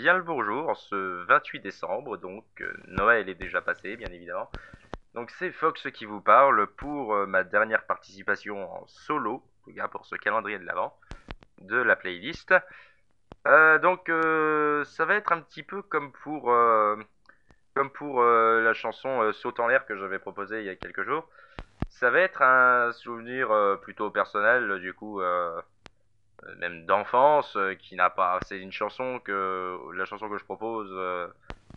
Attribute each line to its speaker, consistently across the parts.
Speaker 1: bien le bonjour, ce 28 décembre, donc euh, Noël est déjà passé, bien évidemment. Donc c'est Fox qui vous parle pour euh, ma dernière participation en solo, pour ce calendrier de l'avant, de la playlist. Euh, donc ça va être un petit peu comme pour, comme pour la chanson Saute en l'air que j'avais proposée il y a quelques jours. Ça va être un souvenir plutôt personnel, du coup même d'enfance, euh, qui n'a pas. C'est une chanson que la chanson que je propose euh,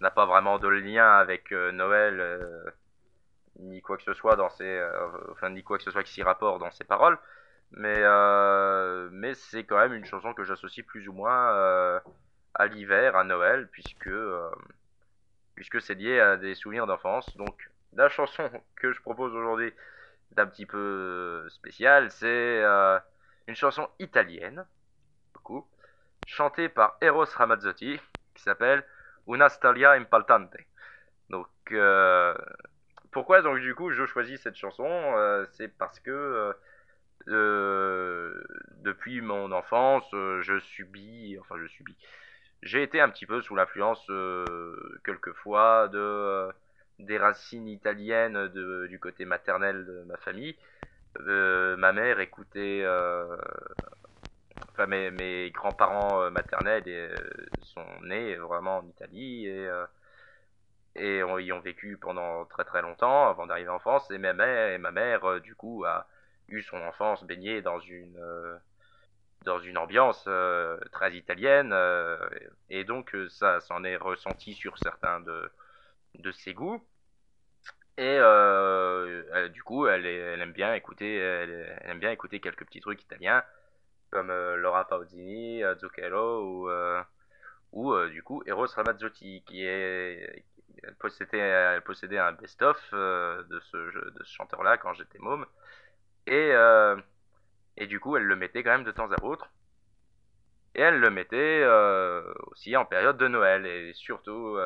Speaker 1: n'a pas vraiment de lien avec Noël ni quoi que ce soit dans ses, enfin ni quoi que ce soit qui s'y rapporte dans ses paroles, mais mais c'est quand même une chanson que j'associe plus ou moins à l'hiver, à Noël, puisque puisque c'est lié à des souvenirs d'enfance. Donc la chanson que je propose aujourd'hui est un petit peu spéciale, c'est une chanson italienne, chantée par Eros Ramazzotti, qui s'appelle Una storia impaltante. Donc, euh, pourquoi donc du coup je choisis cette chanson euh, C'est parce que euh, depuis mon enfance, je subis, enfin je subis, j'ai été un petit peu sous l'influence quelquefois de des racines italiennes de, du côté maternel de ma famille euh, ma mère écoutait. Euh, enfin, mes, grands-parents euh, maternels sont nés vraiment en Italie et et y ont vécu pendant très très longtemps avant d'arriver en France et ma mère du coup a eu son enfance baignée dans une dans une ambiance très italienne et donc ça s'en est ressenti sur certains de de ses goûts et euh, du coup, elle, aime bien écouter, quelques petits trucs italiens comme euh, Laura Pausini, euh, Zucchero ou, du coup Eros Ramazzotti qui possédait, un best-of de ce, chanteur-là quand j'étais môme. Et du coup elle le mettait quand même de temps à autre. Et elle le mettait aussi en période de Noël. Et surtout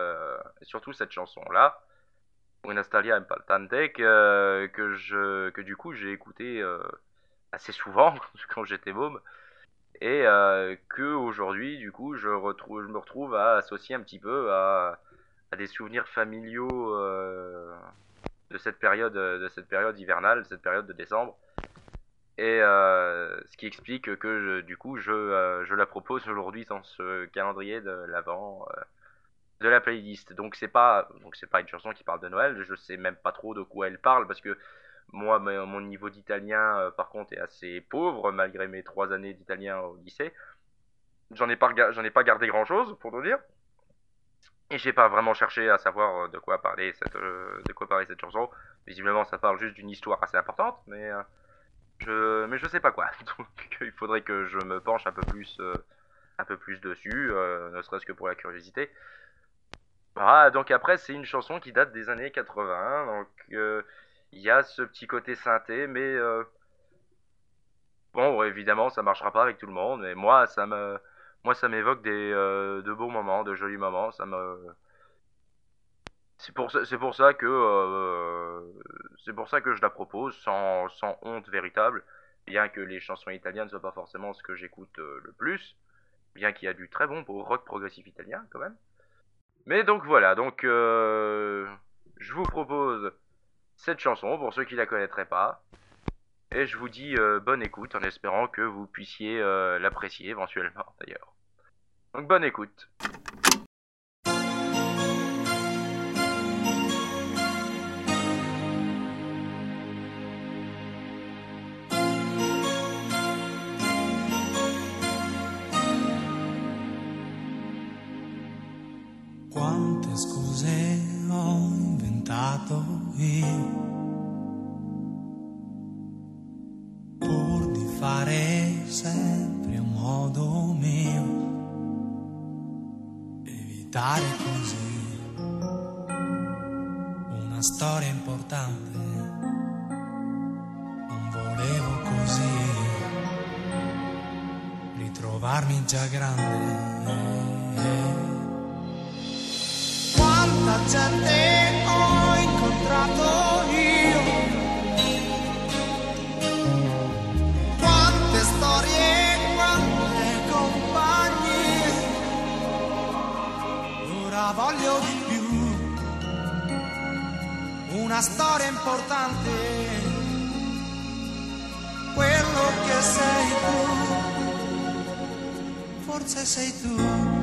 Speaker 1: cette chanson là Unastalia Impaltante que, que, je, que du coup j'ai écouté euh, assez souvent quand j'étais môme. Et euh, que aujourd'hui du coup je, retrouve, je me retrouve à associer un petit peu à, des souvenirs familiaux euh, de cette période de cette période hivernale, de cette période de décembre. Et euh, ce qui explique que du coup je, je la propose aujourd'hui dans ce calendrier de l'avant de la playlist. Donc c'est pas pas une chanson qui parle de Noël. Je sais même pas trop de quoi elle parle parce que moi mon niveau d'italien euh, par contre est assez pauvre malgré mes trois années d'italien au lycée. J'en ai pas gardé grand chose pour te dire. Et j'ai pas vraiment cherché à savoir euh, de quoi parler cette euh, de quoi parler cette chanson. Visiblement ça parle juste d'une histoire assez importante mais je mais je sais pas quoi. Donc il faudrait que je me penche un peu plus un peu plus dessus, ne serait-ce que pour la curiosité. Ah, donc après, c'est une chanson qui date des années 80, donc euh, il y a ce petit côté synthé, mais euh, bon, évidemment, ça marchera pas avec tout le monde, mais moi, ça me, moi, ça m'évoque des euh, de beaux moments, de jolis moments, ça me, c'est pour ça, c'est pour ça que c'est pour ça que je la propose sans, honte véritable, bien que les chansons italiennes ne soient pas forcément ce que j'écoute le plus, bien qu'il y a du très bon pour rock progressif italien quand même. Mais donc voilà, donc euh, je vous propose cette chanson pour ceux qui la connaîtraient pas. Et je vous dis euh, bonne écoute en espérant que vous puissiez euh, l'apprécier éventuellement d'ailleurs. Donc bonne écoute.
Speaker 2: Scuse ho inventato io. Pur di fare sempre un modo mio. Evitare così una storia importante. Non volevo così ritrovarmi già grande ho incontrato io. Quante storie, quante compagnie. voglio di più. Una storia importante, quello che sei tu, forse sei tu.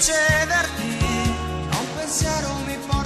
Speaker 2: Riceverti, un pensiero mi porta